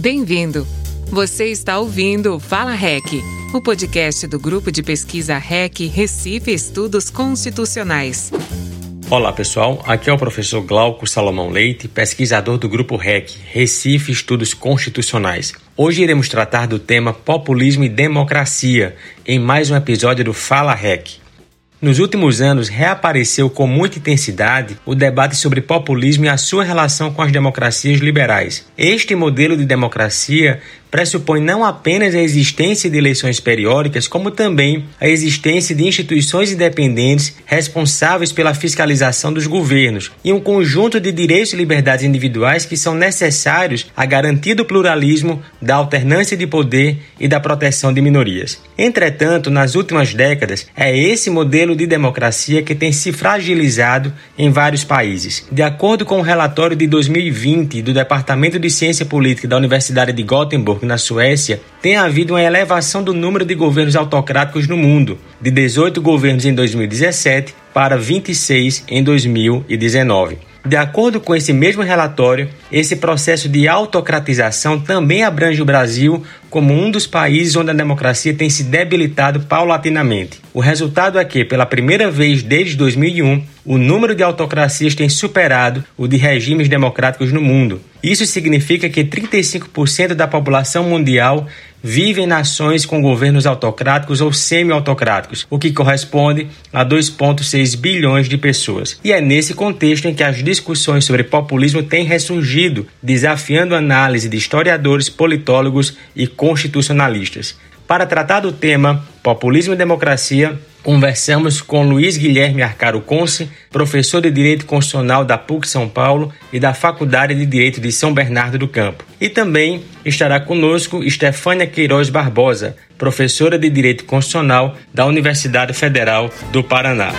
Bem-vindo! Você está ouvindo Fala REC, o podcast do grupo de pesquisa REC Recife Estudos Constitucionais. Olá pessoal, aqui é o professor Glauco Salomão Leite, pesquisador do grupo REC Recife Estudos Constitucionais. Hoje iremos tratar do tema populismo e democracia em mais um episódio do Fala REC. Nos últimos anos, reapareceu com muita intensidade o debate sobre populismo e a sua relação com as democracias liberais. Este modelo de democracia pressupõe não apenas a existência de eleições periódicas, como também a existência de instituições independentes responsáveis pela fiscalização dos governos e um conjunto de direitos e liberdades individuais que são necessários à garantia do pluralismo, da alternância de poder e da proteção de minorias. Entretanto, nas últimas décadas, é esse modelo de democracia que tem se fragilizado em vários países. De acordo com o um relatório de 2020 do Departamento de Ciência Política da Universidade de Gothenburg, na Suécia, tem havido uma elevação do número de governos autocráticos no mundo, de 18 governos em 2017 para 26 em 2019. De acordo com esse mesmo relatório, esse processo de autocratização também abrange o Brasil como um dos países onde a democracia tem se debilitado paulatinamente. O resultado é que, pela primeira vez desde 2001, o número de autocracias tem superado o de regimes democráticos no mundo. Isso significa que 35% da população mundial vive em nações com governos autocráticos ou semi-autocráticos, o que corresponde a 2,6 bilhões de pessoas. E é nesse contexto em que as discussões sobre populismo têm ressurgido, desafiando a análise de historiadores, politólogos e constitucionalistas. Para tratar do tema Populismo e Democracia, Conversamos com Luiz Guilherme Arcaro Conce, professor de Direito Constitucional da PUC São Paulo e da Faculdade de Direito de São Bernardo do Campo. E também estará conosco Estefânia Queiroz Barbosa, professora de Direito Constitucional da Universidade Federal do Paraná.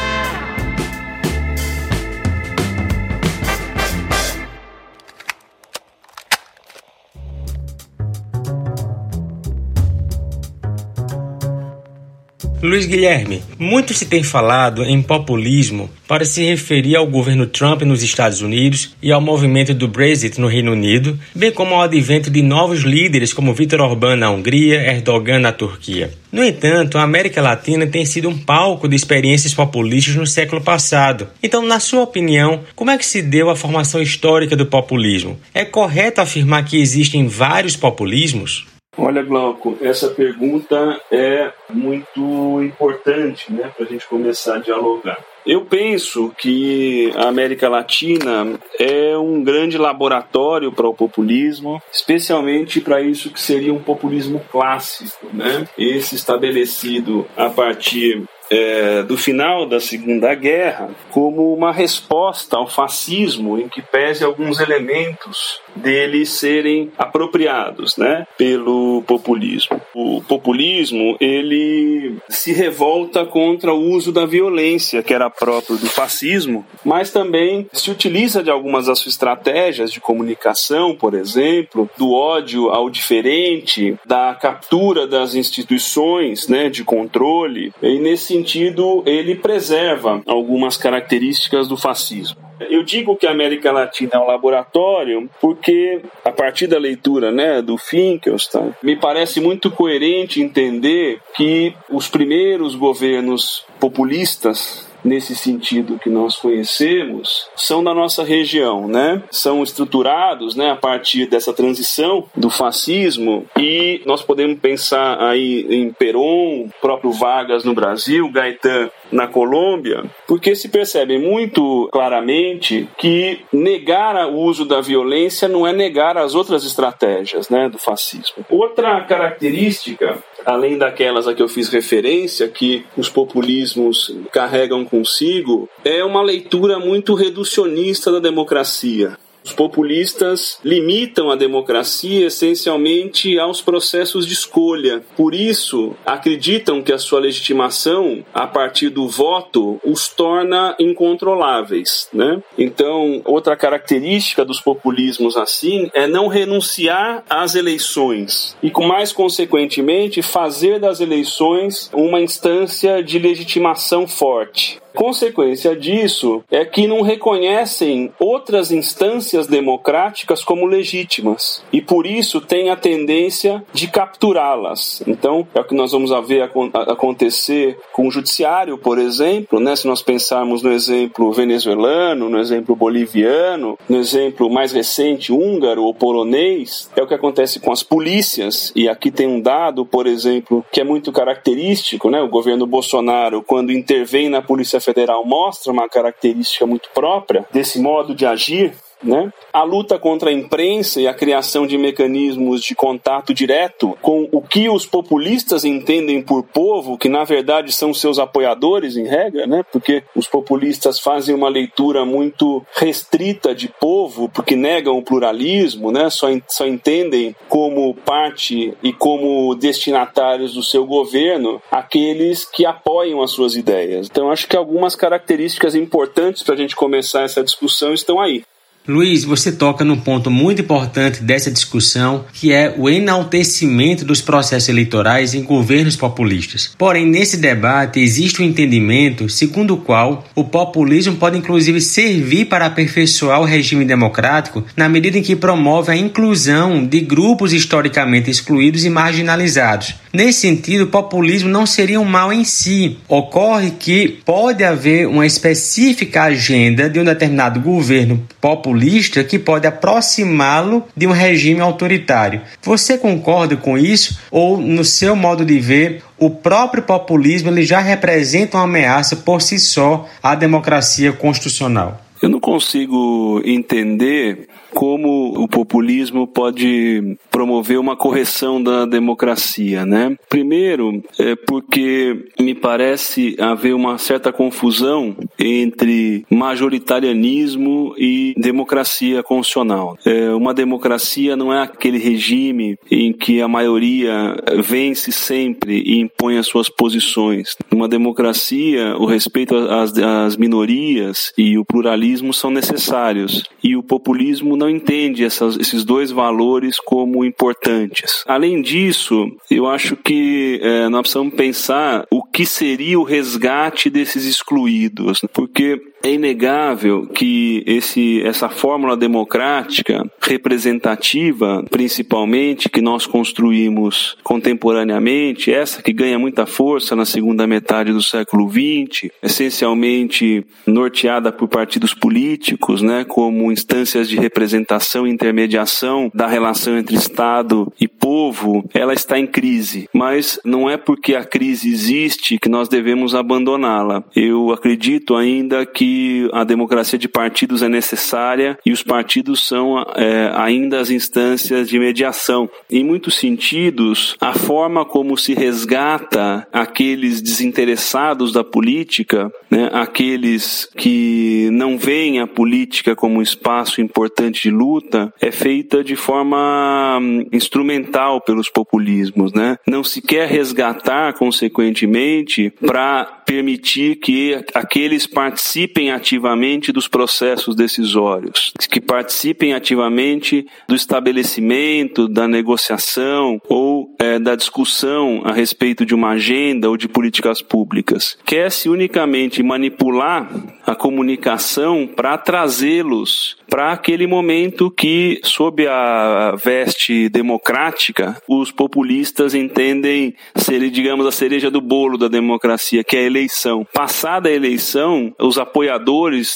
Luiz Guilherme, muito se tem falado em populismo para se referir ao governo Trump nos Estados Unidos e ao movimento do Brexit no Reino Unido, bem como ao advento de novos líderes como Viktor Orbán na Hungria, Erdogan na Turquia. No entanto, a América Latina tem sido um palco de experiências populistas no século passado. Então, na sua opinião, como é que se deu a formação histórica do populismo? É correto afirmar que existem vários populismos? Olha, Glauco, essa pergunta é muito importante né, para a gente começar a dialogar. Eu penso que a América Latina é um grande laboratório para o populismo, especialmente para isso que seria um populismo clássico, né? Esse estabelecido a partir é, do final da Segunda Guerra como uma resposta ao fascismo em que pese alguns elementos deles serem apropriados, né, pelo populismo. O populismo ele se revolta contra o uso da violência que era próprio do fascismo, mas também se utiliza de algumas das suas estratégias de comunicação, por exemplo, do ódio ao diferente, da captura das instituições, né, de controle. E nesse sentido, ele preserva algumas características do fascismo. Eu digo que a América Latina é um laboratório porque, a partir da leitura né, do Finkelstein, me parece muito coerente entender que os primeiros governos populistas nesse sentido que nós conhecemos são da nossa região, né? São estruturados, né, a partir dessa transição do fascismo e nós podemos pensar aí em Perón, próprio Vargas no Brasil, Gaetan na Colômbia, porque se percebe muito claramente que negar o uso da violência não é negar as outras estratégias, né, do fascismo. Outra característica além daquelas a que eu fiz referência, que os populismos carregam consigo, é uma leitura muito reducionista da democracia. Os populistas limitam a democracia essencialmente aos processos de escolha. Por isso, acreditam que a sua legitimação, a partir do voto, os torna incontroláveis. Né? Então, outra característica dos populismos assim é não renunciar às eleições e, com mais consequentemente, fazer das eleições uma instância de legitimação forte. Consequência disso é que não reconhecem outras instâncias democráticas como legítimas e por isso têm a tendência de capturá-las. Então, é o que nós vamos ver acontecer com o judiciário, por exemplo, né? se nós pensarmos no exemplo venezuelano, no exemplo boliviano, no exemplo mais recente húngaro ou polonês, é o que acontece com as polícias. E aqui tem um dado, por exemplo, que é muito característico, né? O governo Bolsonaro, quando intervém na Polícia Federal, mostra uma característica muito própria desse modo de agir né? A luta contra a imprensa e a criação de mecanismos de contato direto com o que os populistas entendem por povo, que na verdade são seus apoiadores em regra, né? porque os populistas fazem uma leitura muito restrita de povo, porque negam o pluralismo, né? só, só entendem como parte e como destinatários do seu governo aqueles que apoiam as suas ideias. Então acho que algumas características importantes para a gente começar essa discussão estão aí. Luiz, você toca num ponto muito importante dessa discussão, que é o enaltecimento dos processos eleitorais em governos populistas. Porém, nesse debate existe um entendimento segundo o qual o populismo pode inclusive servir para aperfeiçoar o regime democrático na medida em que promove a inclusão de grupos historicamente excluídos e marginalizados. Nesse sentido, o populismo não seria um mal em si. Ocorre que pode haver uma específica agenda de um determinado governo populista populista que pode aproximá-lo de um regime autoritário. Você concorda com isso ou no seu modo de ver o próprio populismo ele já representa uma ameaça por si só à democracia constitucional? Eu não consigo entender como o populismo pode promover uma correção da democracia, né? Primeiro, é porque me parece haver uma certa confusão entre majoritarianismo e democracia constitucional. É, uma democracia não é aquele regime em que a maioria vence sempre e impõe as suas posições. Uma democracia, o respeito às, às minorias e o pluralismo são necessários. E o populismo não entende essas, esses dois valores como importantes. Além disso, eu acho que é, nós precisamos pensar o que seria o resgate desses excluídos, porque é inegável que esse, essa fórmula democrática representativa, principalmente, que nós construímos contemporaneamente, essa que ganha muita força na segunda metade do século XX, essencialmente norteada por partidos políticos, né, como instâncias de representação e intermediação da relação entre Estado e povo, ela está em crise. Mas não é porque a crise existe que nós devemos abandoná-la. Eu acredito ainda que a democracia de partidos é necessária e os partidos são é, ainda as instâncias de mediação. Em muitos sentidos, a forma como se resgata aqueles desinteressados da política, né, aqueles que não veem a política como um espaço importante de luta, é feita de forma hum, instrumental pelos populismos. Né? Não se quer resgatar, consequentemente, para permitir que aqueles participem participem ativamente dos processos decisórios, que participem ativamente do estabelecimento, da negociação ou é, da discussão a respeito de uma agenda ou de políticas públicas. Quer-se unicamente manipular a comunicação para trazê-los para aquele momento que, sob a veste democrática, os populistas entendem ser, digamos, a cereja do bolo da democracia, que é a eleição. Passada a eleição, os apoiadores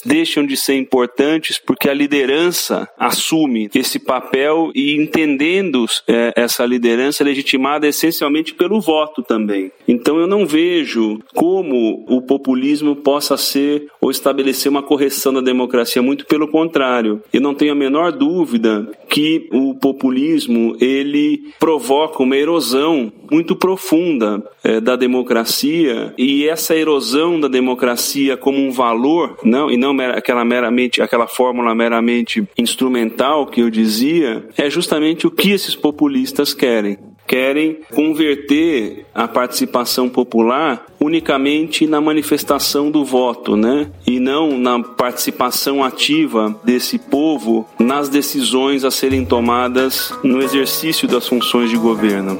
deixam de ser importantes porque a liderança assume esse papel e entendendo é, essa liderança legitimada essencialmente pelo voto também. Então eu não vejo como o populismo possa ser ou estabelecer uma correção da democracia, muito pelo contrário. Eu não tenho a menor dúvida que o populismo ele provoca uma erosão muito profunda é, da democracia e essa erosão da democracia como um valor, não e não aquela meramente aquela fórmula meramente instrumental que eu dizia, é justamente o que esses populistas querem querem converter a participação popular unicamente na manifestação do voto, né? E não na participação ativa desse povo nas decisões a serem tomadas no exercício das funções de governo.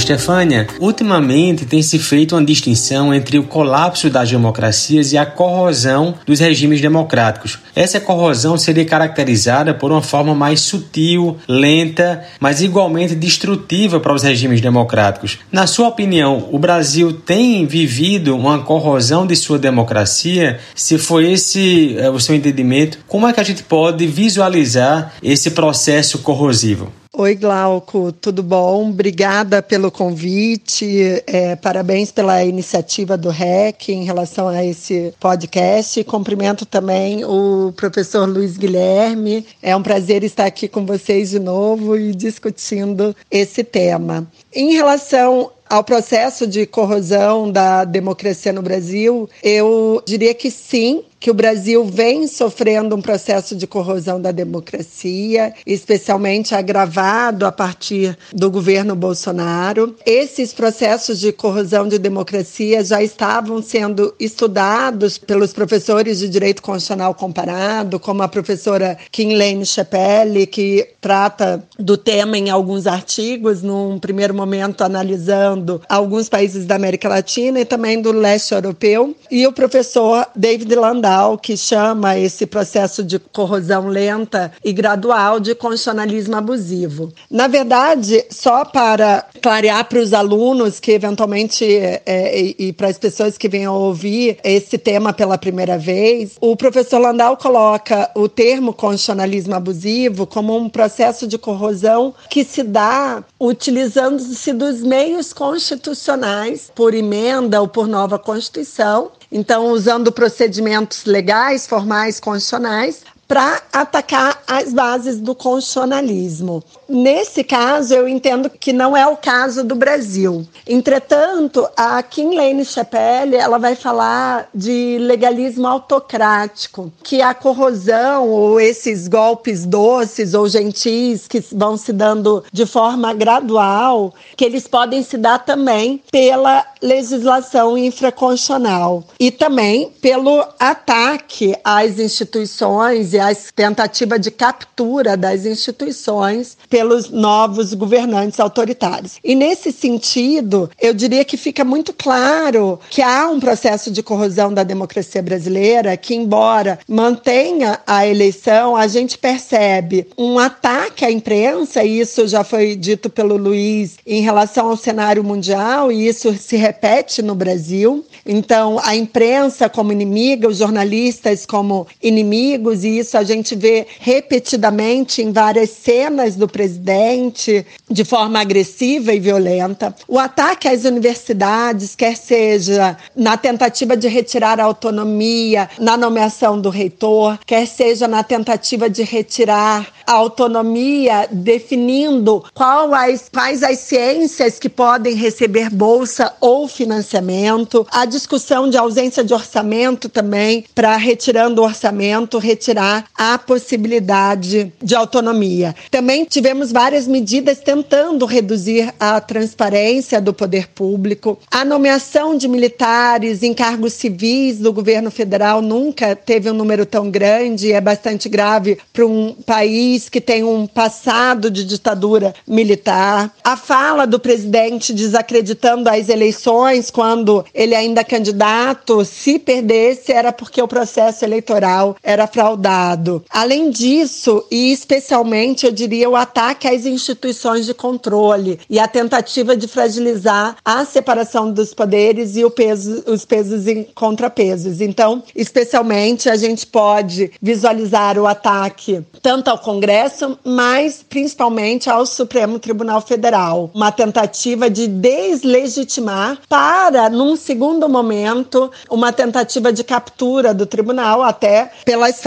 Estefânia, ultimamente tem se feito uma distinção entre o colapso das democracias e a corrosão dos regimes democráticos. Essa corrosão seria caracterizada por uma forma mais sutil, lenta, mas igualmente destrutiva para os regimes democráticos. Na sua opinião, o Brasil tem vivido uma corrosão de sua democracia? Se foi esse é, o seu entendimento, como é que a gente pode visualizar esse processo corrosivo? Oi, Glauco, tudo bom? Obrigada pelo convite, é, parabéns pela iniciativa do REC em relação a esse podcast. Cumprimento também o professor Luiz Guilherme. É um prazer estar aqui com vocês de novo e discutindo esse tema. Em relação ao processo de corrosão da democracia no Brasil, eu diria que sim, que o Brasil vem sofrendo um processo de corrosão da democracia, especialmente agravado a partir do governo Bolsonaro. Esses processos de corrosão de democracia já estavam sendo estudados pelos professores de direito constitucional comparado, como a professora Kinlane Chapelle, que trata do tema em alguns artigos, num primeiro momento analisando alguns países da América Latina e também do leste europeu, e o professor David Landau que chama esse processo de corrosão lenta e gradual de constitucionalismo abusivo. Na verdade, só para clarear para os alunos que eventualmente é, e, e para as pessoas que venham ouvir esse tema pela primeira vez, o professor Landau coloca o termo constitucionalismo abusivo como um processo de corrosão que se dá utilizando-se dos meios constitucionais por emenda ou por nova Constituição então, usando procedimentos legais, formais, constitucionais, para atacar as bases do constitucionalismo. Nesse caso, eu entendo que não é o caso do Brasil. Entretanto, a Kim Lane Chapelle ela vai falar de legalismo autocrático, que a corrosão ou esses golpes doces ou gentis que vão se dando de forma gradual, que eles podem se dar também pela legislação infraconstitucional e também pelo ataque às instituições e a tentativa de captura das instituições pelos novos governantes autoritários. E nesse sentido, eu diria que fica muito claro que há um processo de corrosão da democracia brasileira que, embora mantenha a eleição, a gente percebe um ataque à imprensa, e isso já foi dito pelo Luiz em relação ao cenário mundial, e isso se repete no Brasil. Então, a imprensa como inimiga, os jornalistas como inimigos, e isso a gente vê repetidamente em várias cenas do presidente, de forma agressiva e violenta. O ataque às universidades, quer seja na tentativa de retirar a autonomia, na nomeação do reitor, quer seja na tentativa de retirar a autonomia, definindo qual as, quais as ciências que podem receber bolsa ou financiamento, a discussão de ausência de orçamento também, para retirando o orçamento, retirar a possibilidade de autonomia. Também tivemos várias medidas tentando reduzir a transparência do poder público. A nomeação de militares em cargos civis do governo federal nunca teve um número tão grande, é bastante grave para um país que tem um passado de ditadura militar. A fala do presidente desacreditando as eleições quando ele ainda candidato, se perdesse era porque o processo eleitoral era fraudado. Além disso, e especialmente eu diria o ataque às instituições de controle e a tentativa de fragilizar a separação dos poderes e peso, os pesos e contrapesos. Então, especialmente a gente pode visualizar o ataque tanto ao Congresso, mas principalmente ao Supremo Tribunal Federal. Uma tentativa de deslegitimar para, num segundo momento, uma tentativa de captura do tribunal, até pelas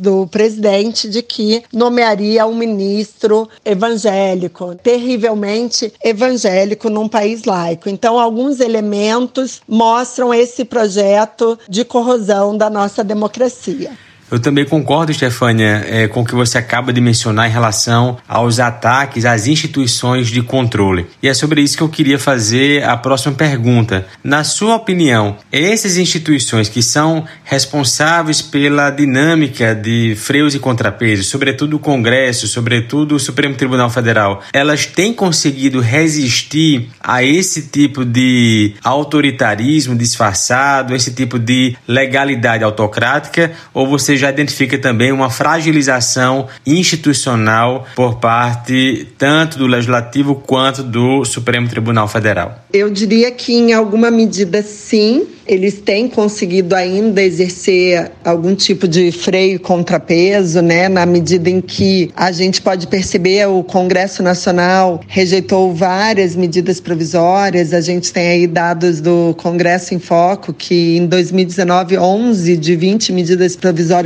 do presidente de que nomearia um ministro evangélico, terrivelmente evangélico num país laico. Então, alguns elementos mostram esse projeto de corrosão da nossa democracia. Eu também concordo, Stefânia, é, com o que você acaba de mencionar em relação aos ataques às instituições de controle. E é sobre isso que eu queria fazer a próxima pergunta. Na sua opinião, essas instituições que são responsáveis pela dinâmica de freios e contrapesos, sobretudo o Congresso, sobretudo o Supremo Tribunal Federal, elas têm conseguido resistir a esse tipo de autoritarismo disfarçado, esse tipo de legalidade autocrática, ou você já identifica também uma fragilização institucional por parte tanto do Legislativo quanto do Supremo Tribunal Federal? Eu diria que, em alguma medida, sim, eles têm conseguido ainda exercer algum tipo de freio e contrapeso, né, na medida em que a gente pode perceber o Congresso Nacional rejeitou várias medidas provisórias. A gente tem aí dados do Congresso em Foco que em 2019 11 de 20 medidas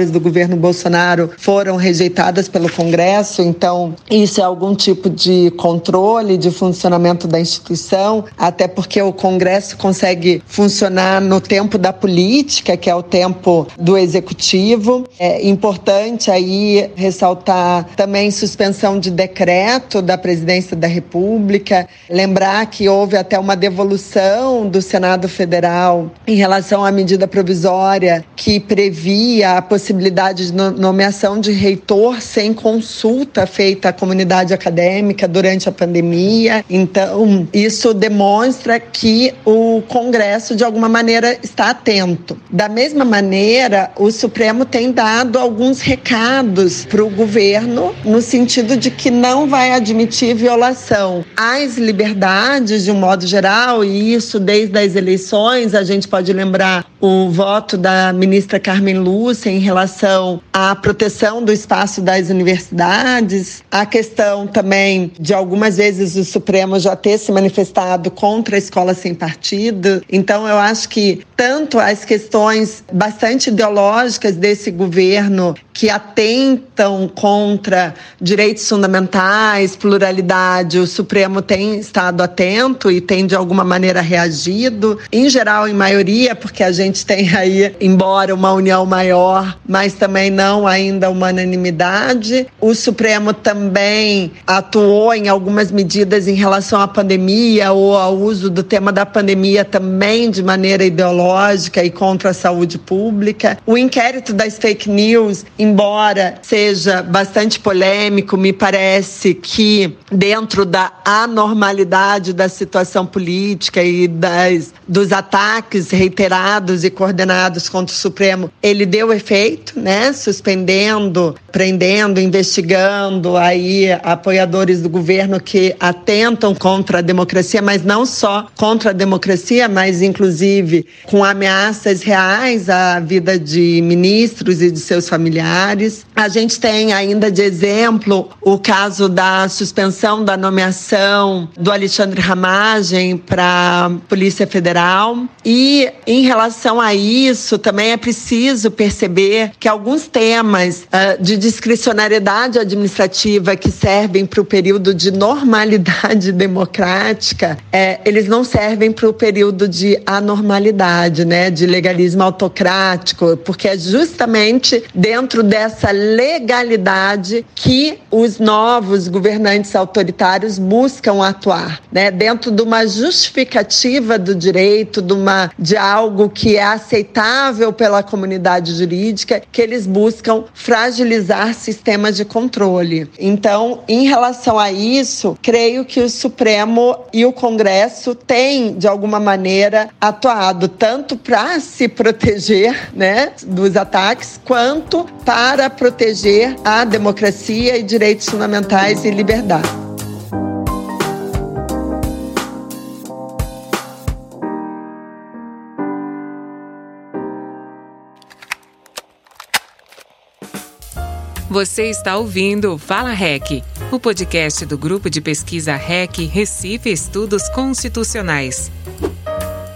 provisórias do governo Bolsonaro foram rejeitadas pelo Congresso. Então, isso é algum tipo de controle de funcionamento da instituição, até porque o Congresso consegue funcionar no tempo da política, que é o tempo do executivo. É importante aí ressaltar também suspensão de decreto da presidência da República, lembrar que houve até uma devolução do Senado Federal em relação à medida provisória que previa a possibilidade de nomeação de reitor sem consulta feita à comunidade acadêmica durante a pandemia. Então, isso demonstra que o Congresso, de alguma maneira, maneira, está atento. Da mesma maneira, o Supremo tem dado alguns recados para o governo, no sentido de que não vai admitir violação às liberdades, de um modo geral, e isso desde as eleições, a gente pode lembrar o voto da ministra Carmen Lúcia em relação à proteção do espaço das universidades, a questão também de algumas vezes o Supremo já ter se manifestado contra a escola sem partido. Então, eu acho que tanto as questões bastante ideológicas desse governo que atentam contra direitos fundamentais, pluralidade, o Supremo tem estado atento e tem de alguma maneira reagido, em geral, em maioria, porque a gente tem aí, embora uma união maior, mas também não ainda uma unanimidade. O Supremo também atuou em algumas medidas em relação à pandemia ou ao uso do tema da pandemia também de maneira ideológica e contra a saúde pública. O inquérito das fake news, embora seja bastante polêmico, me parece que dentro da anormalidade da situação política e das, dos ataques reiterados e coordenados contra o Supremo, ele deu efeito, né? Suspendendo, prendendo, investigando aí apoiadores do governo que atentam contra a democracia, mas não só contra a democracia, mas inclusive com ameaças reais à vida de ministros e de seus familiares. A gente tem ainda de exemplo o caso da suspensão da nomeação do Alexandre Ramagem para Polícia Federal. E em relação a isso, também é preciso perceber que alguns temas uh, de discricionariedade administrativa que servem para o período de normalidade democrática, é, eles não servem para o período de anormalidade, né, de legalismo autocrático, porque é justamente dentro dessa legalidade que os novos governantes autoritários buscam atuar, né, dentro de uma justificativa do direito, de, uma, de algo que é aceitável pela comunidade jurídica, que eles buscam fragilizar sistemas de controle. Então, em relação a isso, creio que o Supremo e o Congresso têm, de alguma maneira, atuado tanto para se proteger né, dos ataques, quanto para proteger a democracia e direitos fundamentais e liberdade. Você está ouvindo Fala REC, o podcast do grupo de pesquisa REC Recife Estudos Constitucionais.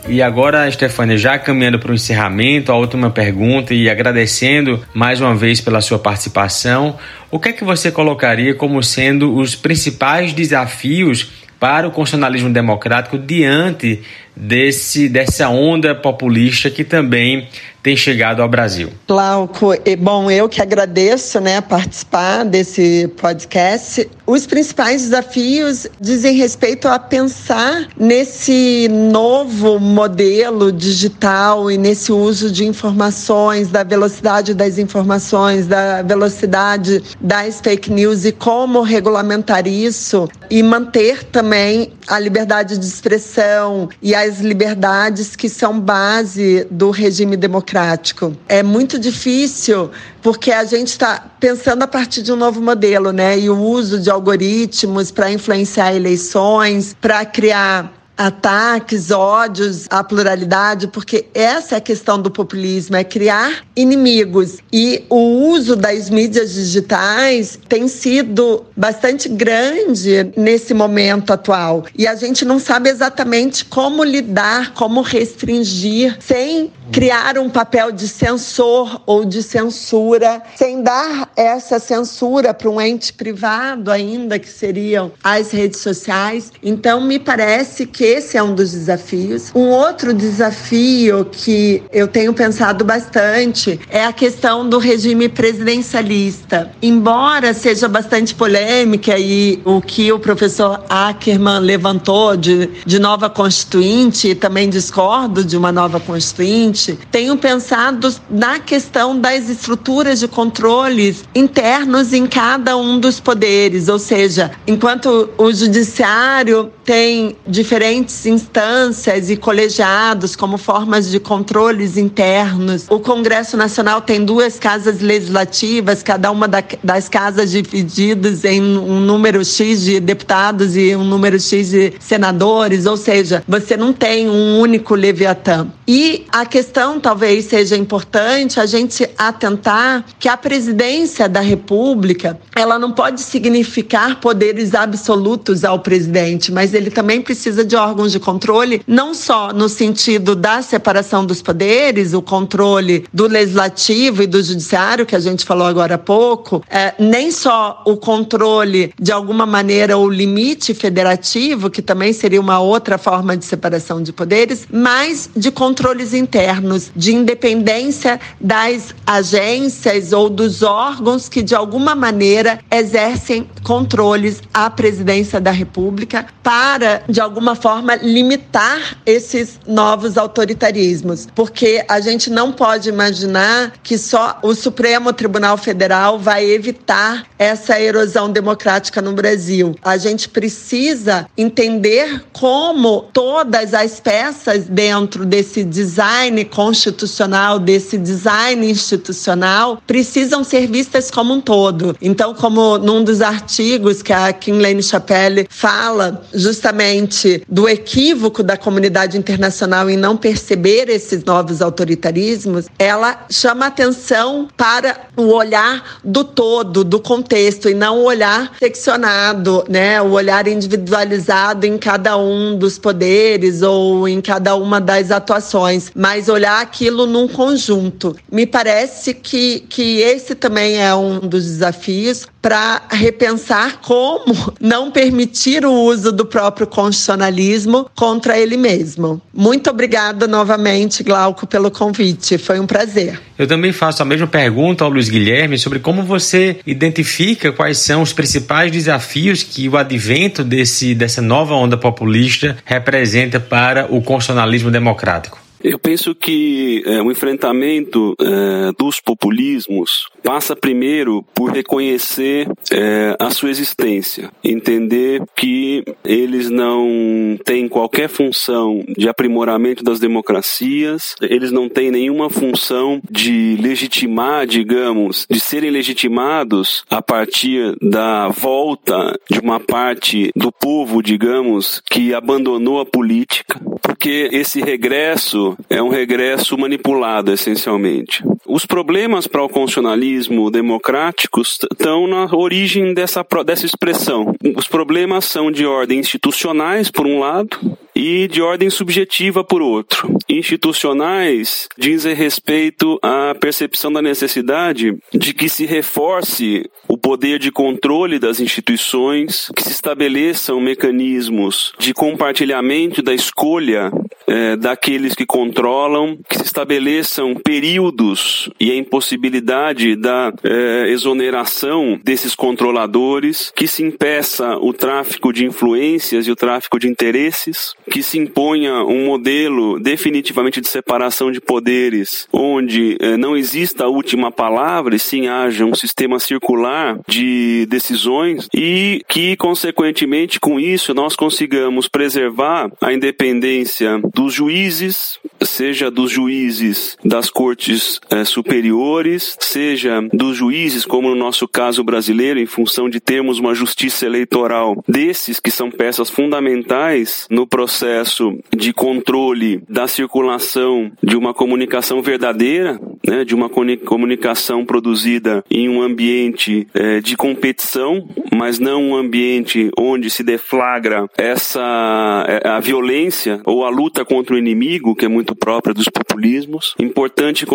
E agora, Stefania, já caminhando para o encerramento, a última pergunta e agradecendo mais uma vez pela sua participação, o que é que você colocaria como sendo os principais desafios para o constitucionalismo democrático diante desse, dessa onda populista que também tem chegado ao Brasil. Glauco, bom, eu que agradeço né, participar desse podcast. Os principais desafios dizem respeito a pensar nesse novo modelo digital e nesse uso de informações, da velocidade das informações, da velocidade das fake news e como regulamentar isso e manter também a liberdade de expressão e as liberdades que são base do regime democrático. É muito difícil porque a gente está pensando a partir de um novo modelo, né? E o uso de algoritmos para influenciar eleições, para criar ataques, ódios à pluralidade, porque essa é a questão do populismo, é criar inimigos. E o uso das mídias digitais tem sido bastante grande nesse momento atual. E a gente não sabe exatamente como lidar, como restringir, sem criar um papel de censor ou de censura, sem dar essa censura para um ente privado ainda, que seriam as redes sociais. Então, me parece que esse é um dos desafios. Um outro desafio que eu tenho pensado bastante é a questão do regime presidencialista. Embora seja bastante polêmica e o que o professor Ackerman levantou de, de nova constituinte, e também discordo de uma nova constituinte, tenho pensado na questão das estruturas de controles internos em cada um dos poderes, ou seja, enquanto o judiciário tem diferentes instâncias e colegiados como formas de controles internos. O Congresso Nacional tem duas casas legislativas, cada uma das casas divididas em um número X de deputados e um número X de senadores, ou seja, você não tem um único Leviatã. E a questão talvez seja importante a gente atentar que a presidência da República, ela não pode significar poderes absolutos ao presidente, mas ele também precisa de órgãos de controle, não só no sentido da separação dos poderes, o controle do legislativo e do judiciário, que a gente falou agora há pouco, é, nem só o controle, de alguma maneira, o limite federativo, que também seria uma outra forma de separação de poderes, mas de controles internos, de independência das agências ou dos órgãos que, de alguma maneira, exercem controles à presidência da República para, de alguma forma, limitar esses novos autoritarismos. Porque a gente não pode imaginar que só o Supremo Tribunal Federal vai evitar essa erosão democrática no Brasil. A gente precisa entender como todas as peças dentro desse design constitucional, desse design institucional, precisam ser vistas como um todo. Então, como num dos artigos que a Kinlane Chapelle fala justamente do equívoco da comunidade internacional em não perceber esses novos autoritarismos, ela chama atenção para o olhar do todo, do contexto, e não o olhar seccionado, né? o olhar individualizado em cada um dos poderes ou em cada uma das atuações, mas olhar aquilo num conjunto. Me parece que, que esse também é um dos desafios para repensar como não permitir o uso do próprio constitucionalismo contra ele mesmo. Muito obrigada novamente, Glauco, pelo convite. Foi um prazer. Eu também faço a mesma pergunta ao Luiz Guilherme sobre como você identifica quais são os principais desafios que o advento desse, dessa nova onda populista representa para o constitucionalismo democrático. Eu penso que é, o enfrentamento é, dos populismos passa primeiro por reconhecer é, a sua existência, entender que eles não têm qualquer função de aprimoramento das democracias, eles não têm nenhuma função de legitimar, digamos, de serem legitimados a partir da volta de uma parte do povo, digamos, que abandonou a política, porque esse regresso é um regresso manipulado, essencialmente. Os problemas para o constitucionalismo democrático estão na origem dessa, dessa expressão. Os problemas são de ordem institucionais, por um lado, e de ordem subjetiva por outro. Institucionais dizem respeito à percepção da necessidade de que se reforce o poder de controle das instituições, que se estabeleçam mecanismos de compartilhamento da escolha é, daqueles que controlam, que se estabeleçam períodos e a impossibilidade da é, exoneração desses controladores, que se impeça o tráfico de influências e o tráfico de interesses, que se imponha um modelo definitivamente de separação de poderes, onde é, não exista a última palavra e sim haja um sistema circular de decisões e que, consequentemente, com isso, nós consigamos preservar a independência dos juízes, seja dos juízes das cortes eh, superiores, seja dos juízes, como no nosso caso brasileiro, em função de termos uma justiça eleitoral desses que são peças fundamentais no processo de controle da circulação de uma comunicação verdadeira, né, de uma comunicação produzida em um ambiente eh, de competição, mas não um ambiente onde se deflagra essa eh, a violência ou a luta contra o inimigo, que é muito própria dos populismos. Importante,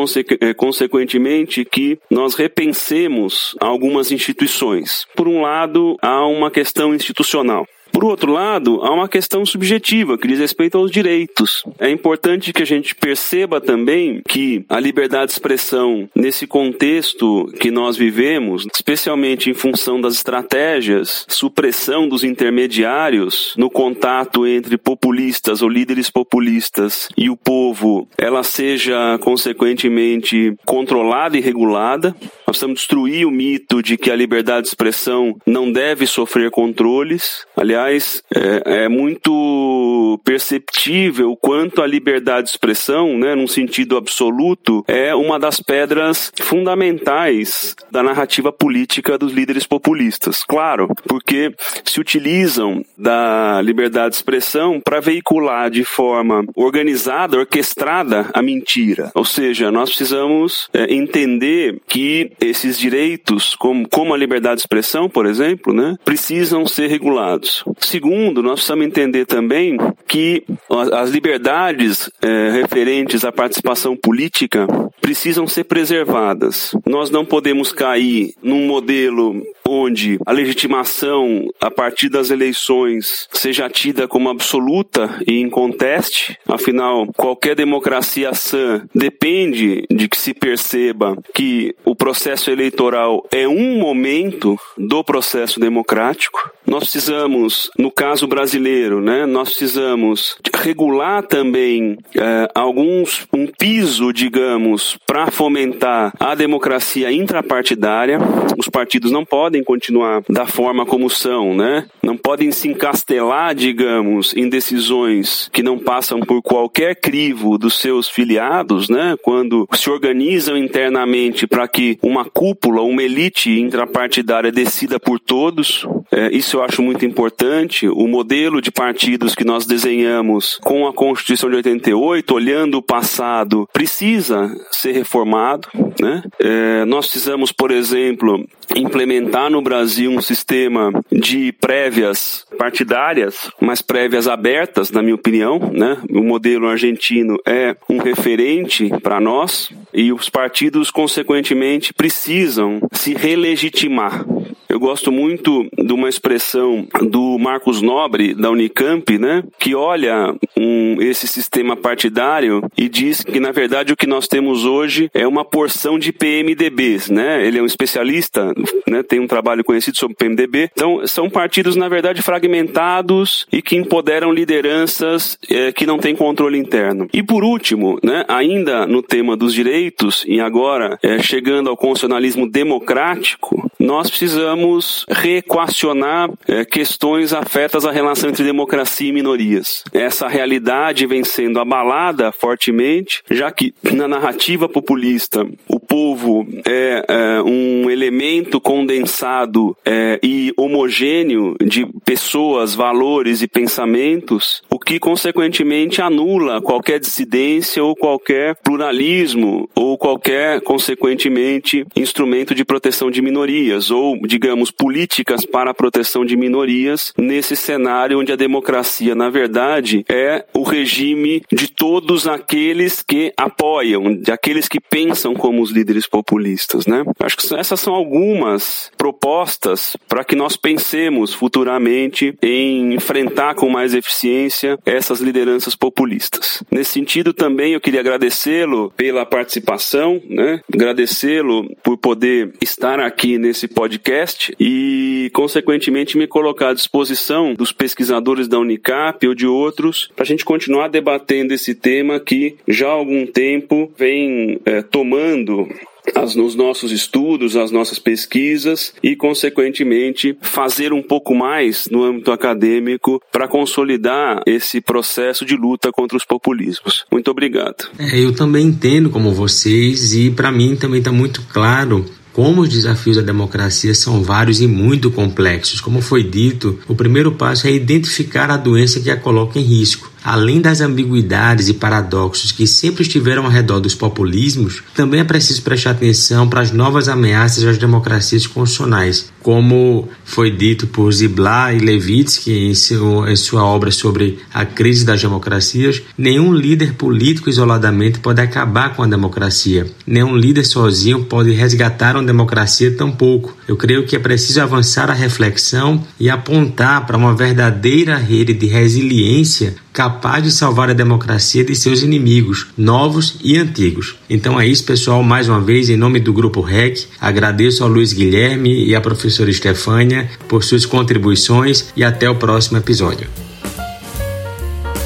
eh, consequentemente, que nós repensemos algumas instituições. Por um lado, há uma questão institucional. Por outro lado, há uma questão subjetiva que diz respeito aos direitos. É importante que a gente perceba também que a liberdade de expressão, nesse contexto que nós vivemos, especialmente em função das estratégias, supressão dos intermediários no contato entre populistas ou líderes populistas e o povo, ela seja consequentemente controlada e regulada. Nós precisamos destruir o mito de que a liberdade de expressão não deve sofrer controles. Aliás, mas é, é muito perceptível quanto a liberdade de expressão, né, num sentido absoluto, é uma das pedras fundamentais da narrativa política dos líderes populistas. Claro, porque se utilizam da liberdade de expressão para veicular de forma organizada, orquestrada a mentira. Ou seja, nós precisamos é, entender que esses direitos, como, como a liberdade de expressão, por exemplo, né, precisam ser regulados. Segundo, nós precisamos entender também que as liberdades é, referentes à participação política precisam ser preservadas. Nós não podemos cair num modelo onde a legitimação a partir das eleições seja tida como absoluta e inconteste. Afinal, qualquer democracia sã depende de que se perceba que o processo eleitoral é um momento do processo democrático. Nós precisamos, no caso brasileiro, né, nós precisamos regular também é, alguns um piso, digamos, para fomentar a democracia intrapartidária. Os partidos não podem continuar da forma como são, né? Não podem se encastelar, digamos, em decisões que não passam por qualquer crivo dos seus filiados, né? Quando se organizam internamente para que uma cúpula, uma elite intrapartidária decida por todos. É, isso eu acho muito importante. O modelo de partidos que nós desenhamos com a Constituição de 88, olhando o passado, precisa ser reformado. Né? É, nós precisamos, por exemplo, implementar no Brasil um sistema de prévias partidárias, mas prévias abertas, na minha opinião. Né? O modelo argentino é um referente para nós e os partidos, consequentemente, precisam se relegitimar. Eu gosto muito de uma expressão do Marcos Nobre, da Unicamp, né, que olha um, esse sistema partidário e diz que, na verdade, o que nós temos hoje é uma porção de PMDBs. Né? Ele é um especialista, né, tem um trabalho conhecido sobre PMDB. Então, são partidos, na verdade, fragmentados e que empoderam lideranças é, que não têm controle interno. E, por último, né, ainda no tema dos direitos, e agora é, chegando ao constitucionalismo democrático, nós precisamos reequacionar é, questões afetas à relação entre democracia e minorias. Essa realidade vem sendo abalada fortemente, já que na narrativa populista o povo é, é um elemento condensado é, e homogêneo de pessoas, valores e pensamentos, o que consequentemente anula qualquer dissidência ou qualquer pluralismo ou qualquer, consequentemente, instrumento de proteção de minorias ou, digamos, políticas para a proteção de minorias nesse cenário onde a democracia, na verdade, é o regime de todos aqueles que apoiam, de aqueles que pensam como os líderes populistas, né? Acho que essas são algumas propostas para que nós pensemos futuramente em enfrentar com mais eficiência essas lideranças populistas. Nesse sentido, também eu queria agradecê-lo pela participação, né? agradecê-lo por poder estar aqui nesse podcast e, consequentemente, me colocar à disposição dos pesquisadores da Unicap ou de outros para a gente continuar debatendo esse tema que já há algum tempo vem é, tomando as, nos nossos estudos, as nossas pesquisas e, consequentemente, fazer um pouco mais no âmbito acadêmico para consolidar esse processo de luta contra os populismos. Muito obrigado. É, eu também entendo como vocês e para mim também está muito claro como os desafios da democracia são vários e muito complexos. Como foi dito, o primeiro passo é identificar a doença que a coloca em risco. Além das ambiguidades e paradoxos que sempre estiveram ao redor dos populismos, também é preciso prestar atenção para as novas ameaças às democracias constitucionais, como foi dito por Ziblatt e Levitsky em, seu, em sua obra sobre a crise das democracias. Nenhum líder político isoladamente pode acabar com a democracia. Nenhum líder sozinho pode resgatar uma democracia tampouco. Eu creio que é preciso avançar a reflexão e apontar para uma verdadeira rede de resiliência capaz de salvar a democracia de seus inimigos, novos e antigos. Então é isso, pessoal. Mais uma vez, em nome do Grupo REC, agradeço ao Luiz Guilherme e à professora Estefânia por suas contribuições e até o próximo episódio.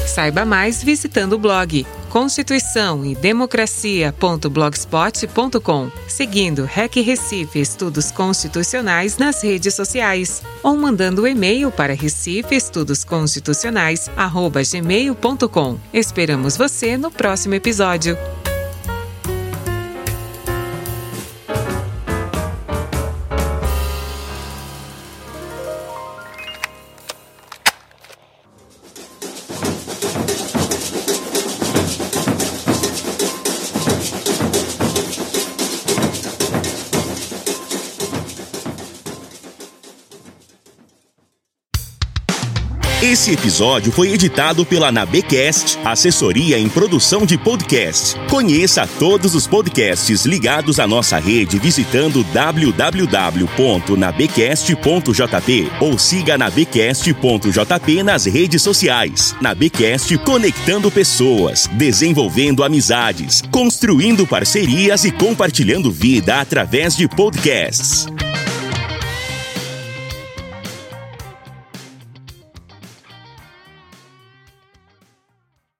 Saiba mais visitando o blog constituição e democracia.blogspot.com, seguindo REC Recife Estudos Constitucionais nas redes sociais ou mandando um e-mail para recifeestudosconstitucionais@gmail.com. Esperamos você no próximo episódio. Esse episódio foi editado pela Nabecast, assessoria em produção de podcast. Conheça todos os podcasts ligados à nossa rede visitando www.nabecast.jp ou siga nabecast.jp nas redes sociais. Nabecast conectando pessoas, desenvolvendo amizades, construindo parcerias e compartilhando vida através de podcasts.